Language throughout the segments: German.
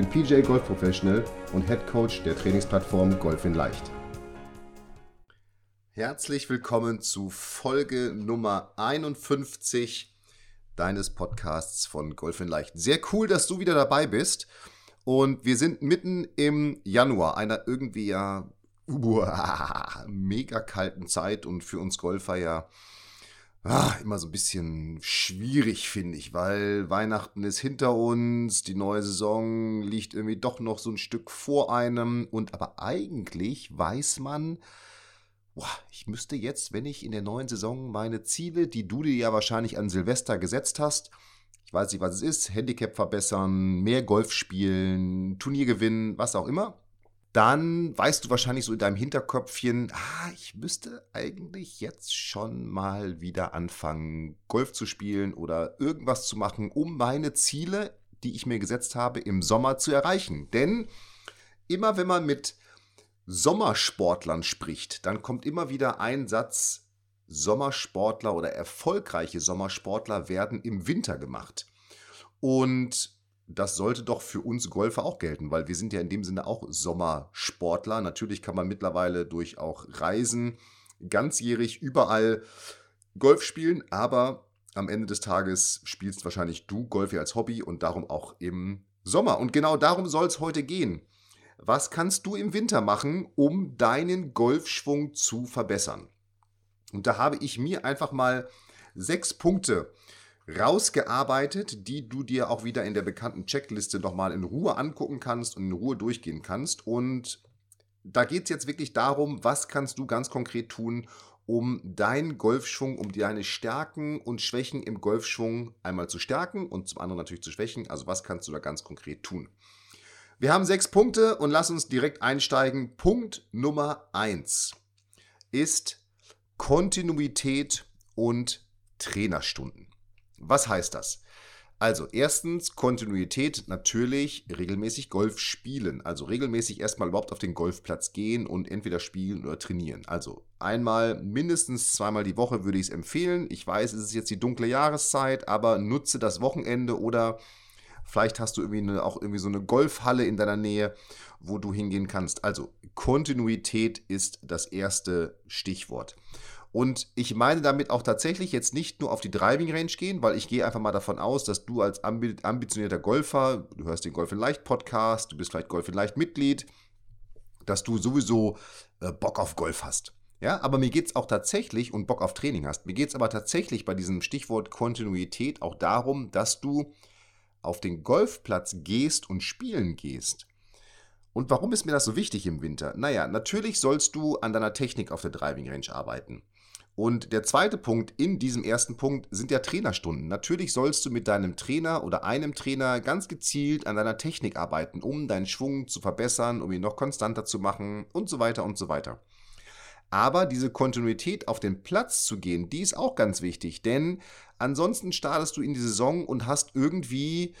bin PJ Golf Professional und Head Coach der Trainingsplattform Golf in Leicht. Herzlich willkommen zu Folge Nummer 51 deines Podcasts von Golf in Leicht. Sehr cool, dass du wieder dabei bist. Und wir sind mitten im Januar, einer irgendwie ja uah, mega kalten Zeit und für uns Golfer ja ah, immer so ein bisschen schwierig, finde ich, weil Weihnachten ist hinter uns, die neue Saison liegt irgendwie doch noch so ein Stück vor einem und aber eigentlich weiß man, boah, ich müsste jetzt, wenn ich in der neuen Saison meine Ziele, die du dir ja wahrscheinlich an Silvester gesetzt hast, ich weiß nicht, was es ist, Handicap verbessern, mehr Golf spielen, Turnier gewinnen, was auch immer, dann weißt du wahrscheinlich so in deinem Hinterköpfchen, ah, ich müsste eigentlich jetzt schon mal wieder anfangen, Golf zu spielen oder irgendwas zu machen, um meine Ziele, die ich mir gesetzt habe, im Sommer zu erreichen. Denn immer wenn man mit Sommersportlern spricht, dann kommt immer wieder ein Satz, Sommersportler oder erfolgreiche Sommersportler werden im Winter gemacht. Und das sollte doch für uns Golfer auch gelten, weil wir sind ja in dem Sinne auch Sommersportler. Natürlich kann man mittlerweile durch auch Reisen ganzjährig überall Golf spielen, aber am Ende des Tages spielst wahrscheinlich du Golf als Hobby und darum auch im Sommer. Und genau darum soll es heute gehen. Was kannst du im Winter machen, um deinen Golfschwung zu verbessern? Und da habe ich mir einfach mal sechs Punkte rausgearbeitet, die du dir auch wieder in der bekannten Checkliste nochmal in Ruhe angucken kannst und in Ruhe durchgehen kannst. Und da geht es jetzt wirklich darum, was kannst du ganz konkret tun, um deinen Golfschwung, um deine Stärken und Schwächen im Golfschwung einmal zu stärken und zum anderen natürlich zu schwächen. Also was kannst du da ganz konkret tun? Wir haben sechs Punkte und lass uns direkt einsteigen. Punkt Nummer eins ist Kontinuität und Trainerstunden. Was heißt das? Also erstens Kontinuität, natürlich regelmäßig Golf spielen. Also regelmäßig erstmal überhaupt auf den Golfplatz gehen und entweder spielen oder trainieren. Also einmal mindestens zweimal die Woche würde ich es empfehlen. Ich weiß, es ist jetzt die dunkle Jahreszeit, aber nutze das Wochenende oder vielleicht hast du irgendwie eine, auch irgendwie so eine Golfhalle in deiner Nähe, wo du hingehen kannst. Also Kontinuität ist das erste Stichwort. Und ich meine damit auch tatsächlich jetzt nicht nur auf die Driving Range gehen, weil ich gehe einfach mal davon aus, dass du als ambitionierter Golfer, du hörst den Golf in Leicht Podcast, du bist vielleicht Golf in Leicht Mitglied, dass du sowieso äh, Bock auf Golf hast. Ja, aber mir geht es auch tatsächlich und Bock auf Training hast. Mir geht es aber tatsächlich bei diesem Stichwort Kontinuität auch darum, dass du auf den Golfplatz gehst und spielen gehst. Und warum ist mir das so wichtig im Winter? Naja, natürlich sollst du an deiner Technik auf der Driving Range arbeiten. Und der zweite Punkt in diesem ersten Punkt sind ja Trainerstunden. Natürlich sollst du mit deinem Trainer oder einem Trainer ganz gezielt an deiner Technik arbeiten, um deinen Schwung zu verbessern, um ihn noch konstanter zu machen und so weiter und so weiter. Aber diese Kontinuität auf den Platz zu gehen, die ist auch ganz wichtig, denn ansonsten startest du in die Saison und hast irgendwie,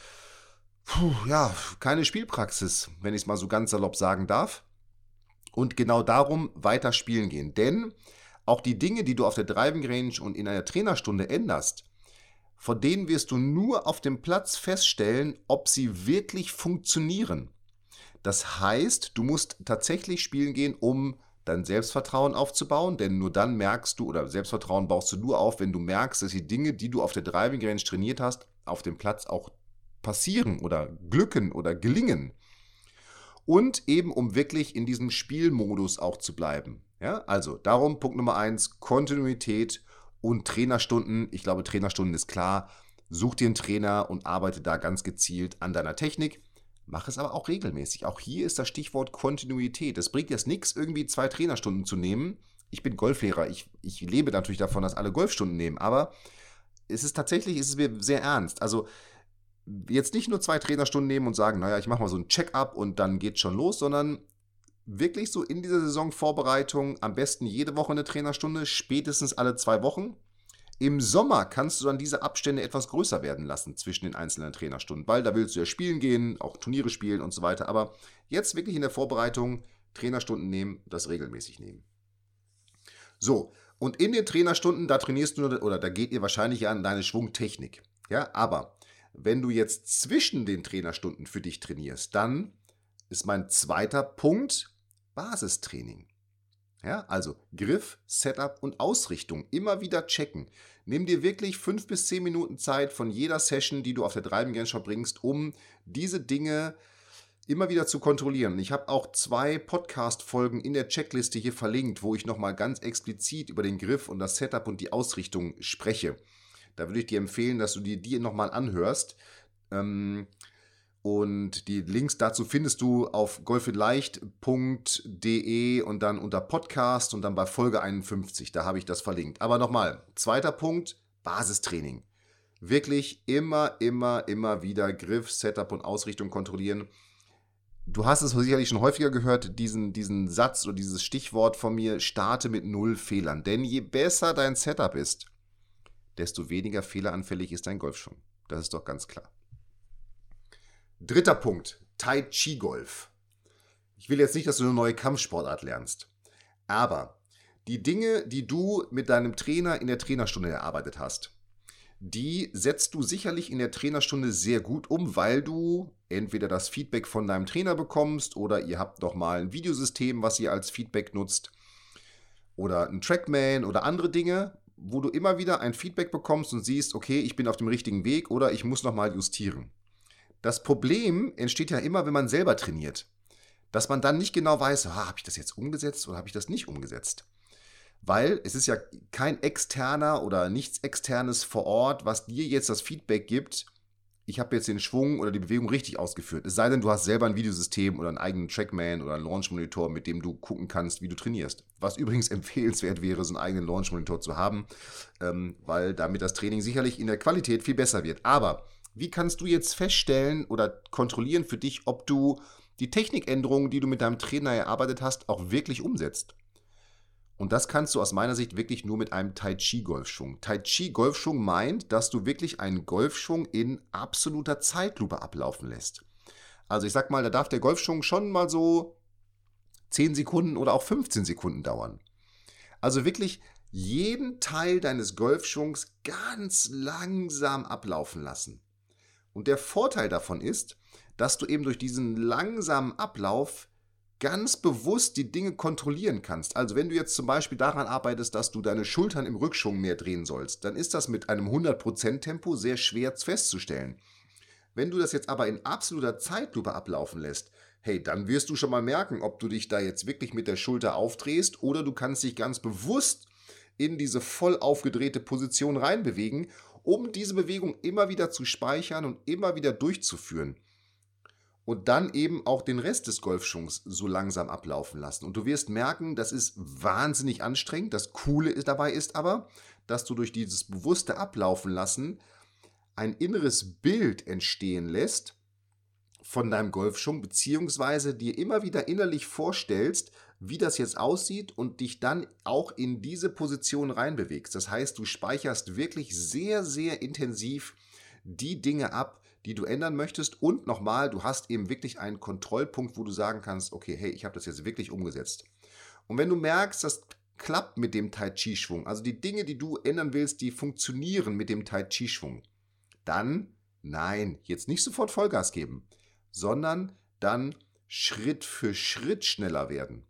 puh, ja, keine Spielpraxis, wenn ich es mal so ganz salopp sagen darf. Und genau darum weiter spielen gehen. Denn auch die Dinge, die du auf der Driving Range und in einer Trainerstunde änderst, von denen wirst du nur auf dem Platz feststellen, ob sie wirklich funktionieren. Das heißt, du musst tatsächlich spielen gehen, um dein Selbstvertrauen aufzubauen, denn nur dann merkst du, oder Selbstvertrauen baust du nur auf, wenn du merkst, dass die Dinge, die du auf der Driving Range trainiert hast, auf dem Platz auch passieren oder glücken oder gelingen. Und eben um wirklich in diesem Spielmodus auch zu bleiben. Ja, also darum Punkt Nummer eins, Kontinuität und Trainerstunden. Ich glaube, Trainerstunden ist klar. Such dir einen Trainer und arbeite da ganz gezielt an deiner Technik. Mach es aber auch regelmäßig. Auch hier ist das Stichwort Kontinuität. Es bringt jetzt nichts, irgendwie zwei Trainerstunden zu nehmen. Ich bin Golflehrer. Ich, ich lebe natürlich davon, dass alle Golfstunden nehmen. Aber es ist tatsächlich, es ist mir sehr ernst. Also jetzt nicht nur zwei Trainerstunden nehmen und sagen, naja, ich mache mal so ein Check-up und dann geht's schon los, sondern wirklich so in dieser Saisonvorbereitung am besten jede Woche eine Trainerstunde, spätestens alle zwei Wochen. Im Sommer kannst du dann diese Abstände etwas größer werden lassen zwischen den einzelnen Trainerstunden, weil da willst du ja spielen gehen, auch Turniere spielen und so weiter. Aber jetzt wirklich in der Vorbereitung Trainerstunden nehmen, das regelmäßig nehmen. So, und in den Trainerstunden, da trainierst du oder da geht ihr wahrscheinlich an deine Schwungtechnik. Ja, aber wenn du jetzt zwischen den Trainerstunden für dich trainierst, dann ist mein zweiter Punkt Basistraining. Ja, also Griff, Setup und Ausrichtung immer wieder checken. Nimm dir wirklich fünf bis zehn Minuten Zeit von jeder Session, die du auf der Driving Range verbringst, um diese Dinge immer wieder zu kontrollieren. Ich habe auch zwei Podcast-Folgen in der Checkliste hier verlinkt, wo ich nochmal ganz explizit über den Griff und das Setup und die Ausrichtung spreche. Da würde ich dir empfehlen, dass du dir die nochmal anhörst. Ähm, und die Links dazu findest du auf golfinleicht.de und dann unter Podcast und dann bei Folge 51. Da habe ich das verlinkt. Aber nochmal, zweiter Punkt, Basistraining. Wirklich immer, immer, immer wieder Griff, Setup und Ausrichtung kontrollieren. Du hast es sicherlich schon häufiger gehört, diesen, diesen Satz oder dieses Stichwort von mir, starte mit null Fehlern. Denn je besser dein Setup ist, desto weniger fehleranfällig ist dein Golfschwung. Das ist doch ganz klar. Dritter Punkt, Tai Chi Golf. Ich will jetzt nicht, dass du eine neue Kampfsportart lernst, aber die Dinge, die du mit deinem Trainer in der Trainerstunde erarbeitet hast, die setzt du sicherlich in der Trainerstunde sehr gut um, weil du entweder das Feedback von deinem Trainer bekommst oder ihr habt noch mal ein Videosystem, was ihr als Feedback nutzt oder ein Trackman oder andere Dinge, wo du immer wieder ein Feedback bekommst und siehst, okay, ich bin auf dem richtigen Weg oder ich muss noch mal justieren. Das Problem entsteht ja immer, wenn man selber trainiert. Dass man dann nicht genau weiß, ah, habe ich das jetzt umgesetzt oder habe ich das nicht umgesetzt. Weil es ist ja kein externer oder nichts externes vor Ort, was dir jetzt das Feedback gibt, ich habe jetzt den Schwung oder die Bewegung richtig ausgeführt. Es sei denn, du hast selber ein Videosystem oder einen eigenen Trackman oder einen Launch-Monitor, mit dem du gucken kannst, wie du trainierst. Was übrigens empfehlenswert wäre, so einen eigenen Launch-Monitor zu haben, ähm, weil damit das Training sicherlich in der Qualität viel besser wird. Aber wie kannst du jetzt feststellen oder kontrollieren für dich, ob du die Technikänderungen, die du mit deinem Trainer erarbeitet hast, auch wirklich umsetzt? Und das kannst du aus meiner Sicht wirklich nur mit einem Tai Chi Golfschwung. Tai Chi Golfschwung meint, dass du wirklich einen Golfschwung in absoluter Zeitlupe ablaufen lässt. Also ich sag mal, da darf der Golfschwung schon mal so 10 Sekunden oder auch 15 Sekunden dauern. Also wirklich jeden Teil deines Golfschwungs ganz langsam ablaufen lassen. Und der Vorteil davon ist, dass du eben durch diesen langsamen Ablauf ganz bewusst die Dinge kontrollieren kannst. Also wenn du jetzt zum Beispiel daran arbeitest, dass du deine Schultern im Rückschwung mehr drehen sollst, dann ist das mit einem 100% Tempo sehr schwer festzustellen. Wenn du das jetzt aber in absoluter Zeitlupe ablaufen lässt, hey, dann wirst du schon mal merken, ob du dich da jetzt wirklich mit der Schulter aufdrehst oder du kannst dich ganz bewusst in diese voll aufgedrehte Position reinbewegen um diese Bewegung immer wieder zu speichern und immer wieder durchzuführen. Und dann eben auch den Rest des Golfschwungs so langsam ablaufen lassen. Und du wirst merken, das ist wahnsinnig anstrengend. Das Coole dabei ist aber, dass du durch dieses bewusste Ablaufen lassen ein inneres Bild entstehen lässt von deinem Golfschwung, beziehungsweise dir immer wieder innerlich vorstellst, wie das jetzt aussieht und dich dann auch in diese Position reinbewegst. Das heißt, du speicherst wirklich sehr, sehr intensiv die Dinge ab, die du ändern möchtest. Und nochmal, du hast eben wirklich einen Kontrollpunkt, wo du sagen kannst, okay, hey, ich habe das jetzt wirklich umgesetzt. Und wenn du merkst, das klappt mit dem Tai Chi Schwung, also die Dinge, die du ändern willst, die funktionieren mit dem Tai Chi Schwung, dann nein, jetzt nicht sofort Vollgas geben, sondern dann Schritt für Schritt schneller werden.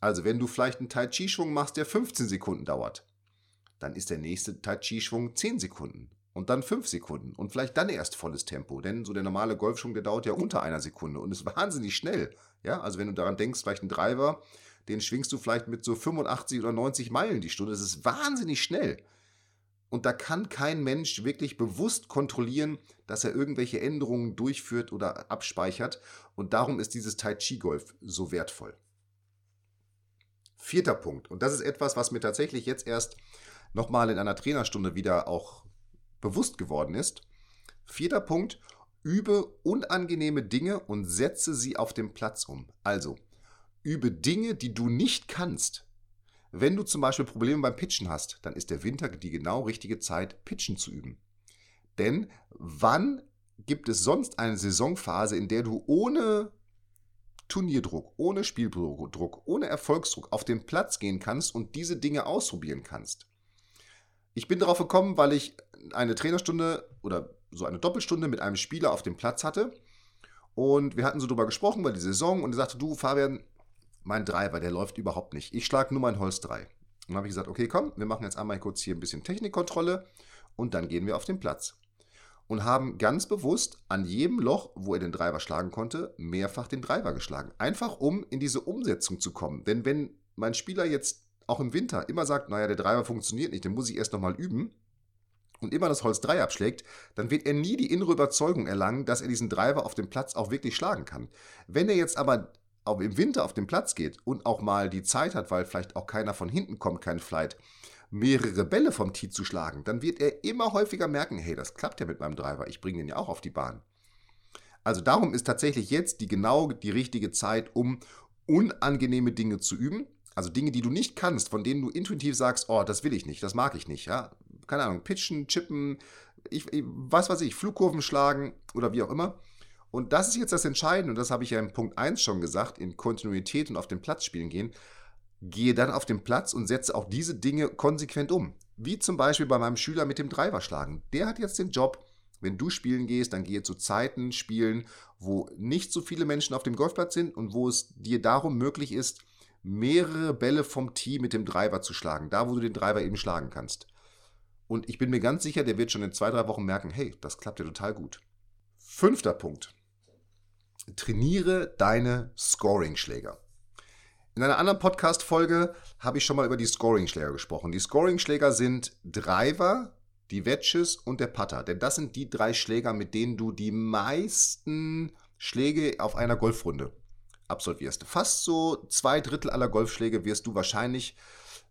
Also wenn du vielleicht einen Tai Chi Schwung machst, der 15 Sekunden dauert, dann ist der nächste Tai Chi Schwung 10 Sekunden und dann 5 Sekunden und vielleicht dann erst volles Tempo, denn so der normale Golfschwung, der dauert ja unter einer Sekunde und ist wahnsinnig schnell. Ja, also wenn du daran denkst, vielleicht ein Driver, den schwingst du vielleicht mit so 85 oder 90 Meilen die Stunde, das ist wahnsinnig schnell. Und da kann kein Mensch wirklich bewusst kontrollieren, dass er irgendwelche Änderungen durchführt oder abspeichert. Und darum ist dieses Tai Chi Golf so wertvoll. Vierter Punkt. Und das ist etwas, was mir tatsächlich jetzt erst nochmal in einer Trainerstunde wieder auch bewusst geworden ist. Vierter Punkt. Übe unangenehme Dinge und setze sie auf dem Platz um. Also, übe Dinge, die du nicht kannst. Wenn du zum Beispiel Probleme beim Pitchen hast, dann ist der Winter die genau richtige Zeit, Pitchen zu üben. Denn wann gibt es sonst eine Saisonphase, in der du ohne Turnierdruck, ohne Spieldruck, ohne Erfolgsdruck auf den Platz gehen kannst und diese Dinge ausprobieren kannst? Ich bin darauf gekommen, weil ich eine Trainerstunde oder so eine Doppelstunde mit einem Spieler auf dem Platz hatte. Und wir hatten so drüber gesprochen, weil die Saison, und er sagte, du, Fabian, mein Driver, der läuft überhaupt nicht. Ich schlage nur mein Holz 3. Und dann habe ich gesagt, okay, komm, wir machen jetzt einmal kurz hier ein bisschen Technikkontrolle und dann gehen wir auf den Platz. Und haben ganz bewusst an jedem Loch, wo er den Driver schlagen konnte, mehrfach den Driver geschlagen. Einfach um in diese Umsetzung zu kommen. Denn wenn mein Spieler jetzt auch im Winter immer sagt, naja, der Driver funktioniert nicht, den muss ich erst nochmal üben, und immer das Holz 3 abschlägt, dann wird er nie die innere Überzeugung erlangen, dass er diesen Driver auf dem Platz auch wirklich schlagen kann. Wenn er jetzt aber im Winter auf den Platz geht und auch mal die Zeit hat, weil vielleicht auch keiner von hinten kommt, kein Flight, mehrere Bälle vom Tee zu schlagen, dann wird er immer häufiger merken, hey, das klappt ja mit meinem Driver, ich bringe den ja auch auf die Bahn. Also darum ist tatsächlich jetzt die genau die richtige Zeit, um unangenehme Dinge zu üben. Also Dinge, die du nicht kannst, von denen du intuitiv sagst, oh, das will ich nicht, das mag ich nicht. Ja? keine Ahnung, pitchen, chippen, ich, ich, was weiß ich, Flugkurven schlagen oder wie auch immer. Und das ist jetzt das Entscheidende, und das habe ich ja im Punkt 1 schon gesagt, in Kontinuität und auf den Platz spielen gehen. Gehe dann auf den Platz und setze auch diese Dinge konsequent um. Wie zum Beispiel bei meinem Schüler mit dem Driver schlagen. Der hat jetzt den Job, wenn du spielen gehst, dann gehe zu Zeiten spielen, wo nicht so viele Menschen auf dem Golfplatz sind und wo es dir darum möglich ist, mehrere Bälle vom Tee mit dem Driver zu schlagen. Da, wo du den Driver eben schlagen kannst. Und ich bin mir ganz sicher, der wird schon in zwei, drei Wochen merken, hey, das klappt ja total gut. Fünfter Punkt. Trainiere deine Scoring-Schläger. In einer anderen Podcast-Folge habe ich schon mal über die Scoring-Schläger gesprochen. Die Scoring-Schläger sind Driver, die Wedges und der Putter. Denn das sind die drei Schläger, mit denen du die meisten Schläge auf einer Golfrunde absolvierst. Fast so zwei Drittel aller Golfschläge wirst du wahrscheinlich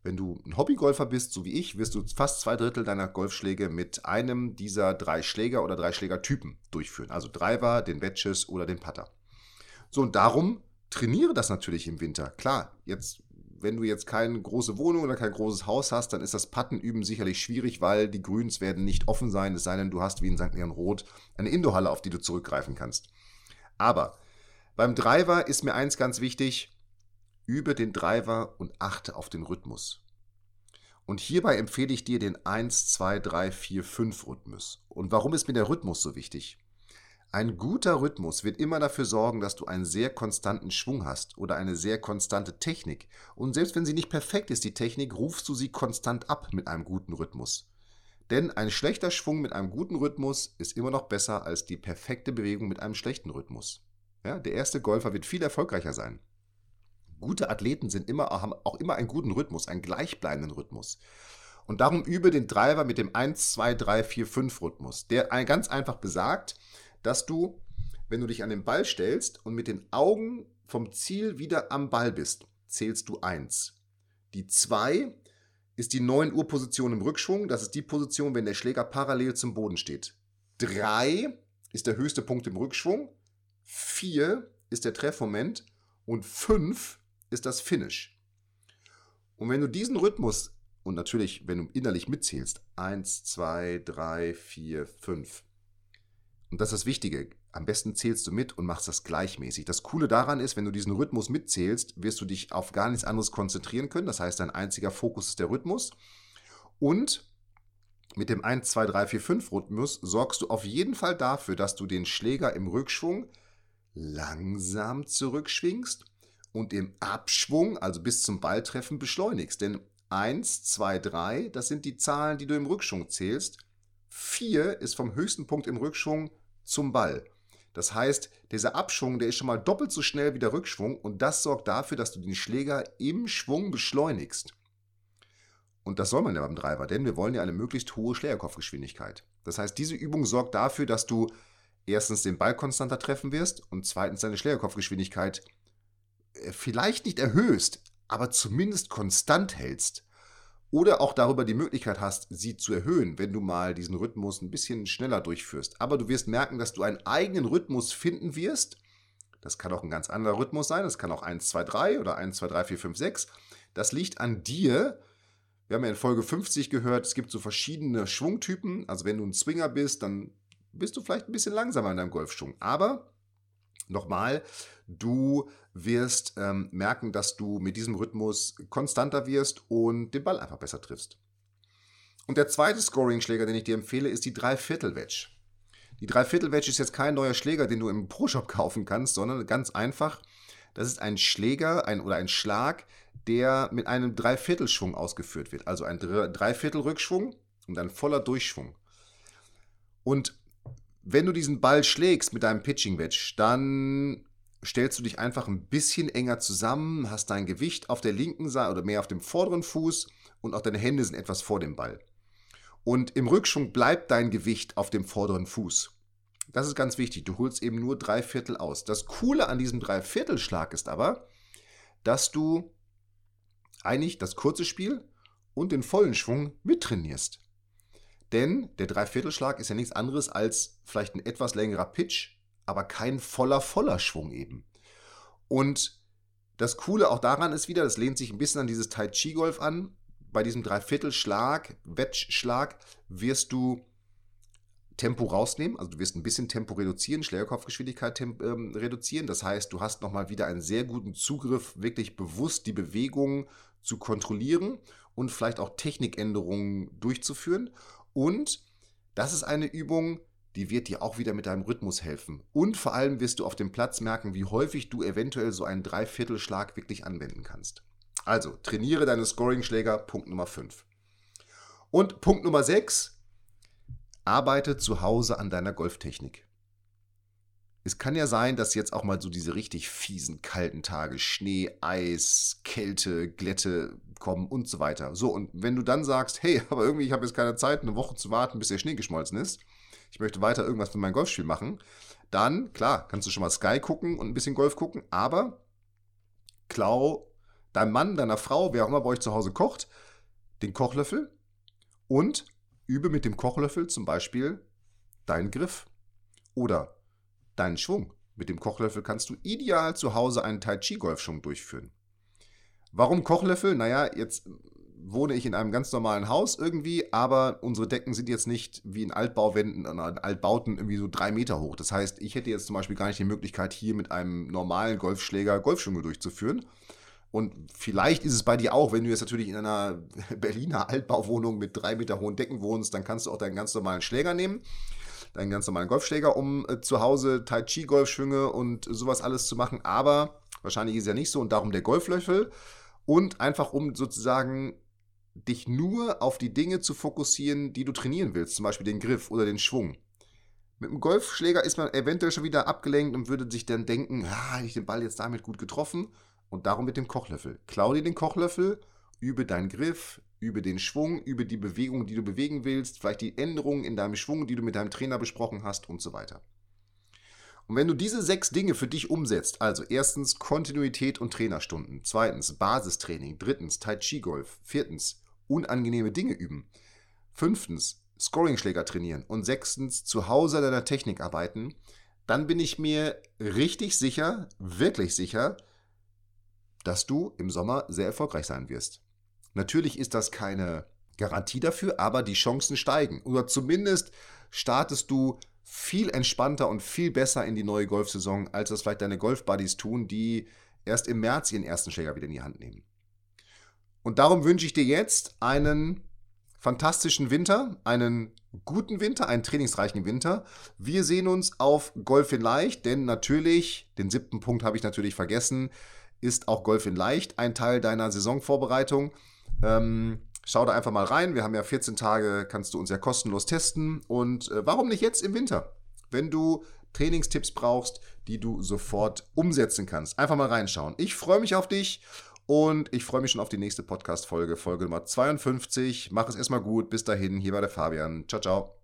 wenn du ein Hobbygolfer bist, so wie ich, wirst du fast zwei Drittel deiner Golfschläge mit einem dieser drei Schläger oder drei Schlägertypen durchführen. Also Driver, den Wedges oder den Putter. So, und darum trainiere das natürlich im Winter. Klar, jetzt, wenn du jetzt keine große Wohnung oder kein großes Haus hast, dann ist das Puttenüben sicherlich schwierig, weil die Grüns werden nicht offen sein, es sei denn, du hast wie in St. Leon Roth eine Indoorhalle, auf die du zurückgreifen kannst. Aber beim Driver ist mir eins ganz wichtig, Übe den Driver und achte auf den Rhythmus. Und hierbei empfehle ich dir den 1, 2, 3, 4, 5 Rhythmus. Und warum ist mir der Rhythmus so wichtig? Ein guter Rhythmus wird immer dafür sorgen, dass du einen sehr konstanten Schwung hast oder eine sehr konstante Technik. Und selbst wenn sie nicht perfekt ist, die Technik, rufst du sie konstant ab mit einem guten Rhythmus. Denn ein schlechter Schwung mit einem guten Rhythmus ist immer noch besser als die perfekte Bewegung mit einem schlechten Rhythmus. Ja, der erste Golfer wird viel erfolgreicher sein gute Athleten sind immer, haben auch immer einen guten Rhythmus, einen gleichbleibenden Rhythmus. Und darum übe den Driver mit dem 1, 2, 3, 4, 5 Rhythmus, der ganz einfach besagt, dass du, wenn du dich an den Ball stellst und mit den Augen vom Ziel wieder am Ball bist, zählst du 1. Die 2 ist die 9 Uhr Position im Rückschwung, das ist die Position, wenn der Schläger parallel zum Boden steht. 3 ist der höchste Punkt im Rückschwung, 4 ist der Treffmoment und 5 ist das Finish. Und wenn du diesen Rhythmus, und natürlich, wenn du innerlich mitzählst, 1, 2, 3, 4, 5, und das ist das Wichtige, am besten zählst du mit und machst das gleichmäßig. Das Coole daran ist, wenn du diesen Rhythmus mitzählst, wirst du dich auf gar nichts anderes konzentrieren können. Das heißt, dein einziger Fokus ist der Rhythmus. Und mit dem 1, 2, 3, 4, 5 Rhythmus sorgst du auf jeden Fall dafür, dass du den Schläger im Rückschwung langsam zurückschwingst und im Abschwung, also bis zum Balltreffen, beschleunigst. Denn 1, 2, 3, das sind die Zahlen, die du im Rückschwung zählst. 4 ist vom höchsten Punkt im Rückschwung zum Ball. Das heißt, dieser Abschwung, der ist schon mal doppelt so schnell wie der Rückschwung und das sorgt dafür, dass du den Schläger im Schwung beschleunigst. Und das soll man ja beim Driver, denn wir wollen ja eine möglichst hohe Schlägerkopfgeschwindigkeit. Das heißt, diese Übung sorgt dafür, dass du erstens den Ball konstanter treffen wirst und zweitens deine Schlägerkopfgeschwindigkeit äh, vielleicht nicht erhöhst, aber zumindest konstant hältst. Oder auch darüber die Möglichkeit hast, sie zu erhöhen, wenn du mal diesen Rhythmus ein bisschen schneller durchführst. Aber du wirst merken, dass du einen eigenen Rhythmus finden wirst. Das kann auch ein ganz anderer Rhythmus sein. Das kann auch 1, 2, 3 oder 1, 2, 3, 4, 5, 6. Das liegt an dir. Wir haben ja in Folge 50 gehört, es gibt so verschiedene Schwungtypen. Also wenn du ein Swinger bist, dann bist du vielleicht ein bisschen langsamer in deinem Golfschwung. Aber nochmal, du wirst ähm, merken, dass du mit diesem Rhythmus konstanter wirst und den Ball einfach besser triffst. Und der zweite Scoring-Schläger, den ich dir empfehle, ist die Dreiviertel-Wedge. Die Dreiviertel-Wedge ist jetzt kein neuer Schläger, den du im Pro-Shop kaufen kannst, sondern ganz einfach, das ist ein Schläger ein, oder ein Schlag, der mit einem Dreiviertelschwung ausgeführt wird. Also ein Dreiviertel-Rückschwung und ein voller Durchschwung. Und wenn du diesen Ball schlägst mit deinem Pitching Wedge, dann stellst du dich einfach ein bisschen enger zusammen, hast dein Gewicht auf der linken Seite oder mehr auf dem vorderen Fuß und auch deine Hände sind etwas vor dem Ball. Und im Rückschwung bleibt dein Gewicht auf dem vorderen Fuß. Das ist ganz wichtig. Du holst eben nur drei Viertel aus. Das Coole an diesem Dreiviertelschlag ist aber, dass du eigentlich das kurze Spiel und den vollen Schwung mittrainierst. Denn der Dreiviertelschlag ist ja nichts anderes als vielleicht ein etwas längerer Pitch, aber kein voller, voller Schwung eben. Und das Coole auch daran ist wieder, das lehnt sich ein bisschen an dieses Tai Chi Golf an. Bei diesem Dreiviertelschlag, Wettschlag, wirst du Tempo rausnehmen, also du wirst ein bisschen Tempo reduzieren, Schlägerkopfgeschwindigkeit ähm, reduzieren. Das heißt, du hast nochmal wieder einen sehr guten Zugriff, wirklich bewusst die Bewegung zu kontrollieren und vielleicht auch Technikänderungen durchzuführen. Und das ist eine Übung, die wird dir auch wieder mit deinem Rhythmus helfen. Und vor allem wirst du auf dem Platz merken, wie häufig du eventuell so einen Dreiviertelschlag wirklich anwenden kannst. Also, trainiere deine Scoring-Schläger, Punkt Nummer 5. Und Punkt Nummer 6, arbeite zu Hause an deiner Golftechnik. Es kann ja sein, dass jetzt auch mal so diese richtig fiesen, kalten Tage, Schnee, Eis, Kälte, Glätte kommen und so weiter. So, und wenn du dann sagst, hey, aber irgendwie, ich habe jetzt keine Zeit, eine Woche zu warten, bis der Schnee geschmolzen ist, ich möchte weiter irgendwas mit meinem Golfspiel machen, dann, klar, kannst du schon mal Sky gucken und ein bisschen Golf gucken, aber klau deinem Mann, deiner Frau, wer auch immer bei euch zu Hause kocht, den Kochlöffel und übe mit dem Kochlöffel zum Beispiel deinen Griff oder deinen Schwung. Mit dem Kochlöffel kannst du ideal zu Hause einen Tai Chi Golfschwung durchführen. Warum Kochlöffel? Naja, jetzt wohne ich in einem ganz normalen Haus irgendwie, aber unsere Decken sind jetzt nicht wie in Altbauwänden, in Altbauten irgendwie so drei Meter hoch. Das heißt, ich hätte jetzt zum Beispiel gar nicht die Möglichkeit, hier mit einem normalen Golfschläger Golfschwünge durchzuführen. Und vielleicht ist es bei dir auch, wenn du jetzt natürlich in einer Berliner Altbauwohnung mit drei Meter hohen Decken wohnst, dann kannst du auch deinen ganz normalen Schläger nehmen, deinen ganz normalen Golfschläger, um äh, zu Hause Tai Chi Golfschwünge und sowas alles zu machen. Aber wahrscheinlich ist es ja nicht so und darum der Golflöffel. Und einfach um sozusagen dich nur auf die Dinge zu fokussieren, die du trainieren willst, zum Beispiel den Griff oder den Schwung. Mit dem Golfschläger ist man eventuell schon wieder abgelenkt und würde sich dann denken, ja, hätte ich den Ball jetzt damit gut getroffen. Und darum mit dem Kochlöffel. Klau dir den Kochlöffel, übe deinen Griff, übe den Schwung, übe die Bewegung, die du bewegen willst, vielleicht die Änderungen in deinem Schwung, die du mit deinem Trainer besprochen hast und so weiter. Und wenn du diese sechs Dinge für dich umsetzt, also erstens Kontinuität und Trainerstunden, zweitens Basistraining, drittens Tai Chi Golf, viertens unangenehme Dinge üben, fünftens Scoringschläger trainieren und sechstens zu Hause an deiner Technik arbeiten, dann bin ich mir richtig sicher, wirklich sicher, dass du im Sommer sehr erfolgreich sein wirst. Natürlich ist das keine Garantie dafür, aber die Chancen steigen. Oder zumindest startest du viel entspannter und viel besser in die neue Golfsaison, als das vielleicht deine Golfbuddies tun, die erst im März ihren ersten Schläger wieder in die Hand nehmen. Und darum wünsche ich dir jetzt einen fantastischen Winter, einen guten Winter, einen trainingsreichen Winter. Wir sehen uns auf Golf in Leicht, denn natürlich, den siebten Punkt habe ich natürlich vergessen, ist auch Golf in Leicht ein Teil deiner Saisonvorbereitung. Ähm, Schau da einfach mal rein. Wir haben ja 14 Tage, kannst du uns ja kostenlos testen. Und äh, warum nicht jetzt im Winter? Wenn du Trainingstipps brauchst, die du sofort umsetzen kannst. Einfach mal reinschauen. Ich freue mich auf dich und ich freue mich schon auf die nächste Podcast-Folge, Folge Nummer 52. Mach es erstmal gut. Bis dahin, hier war der Fabian. Ciao, ciao.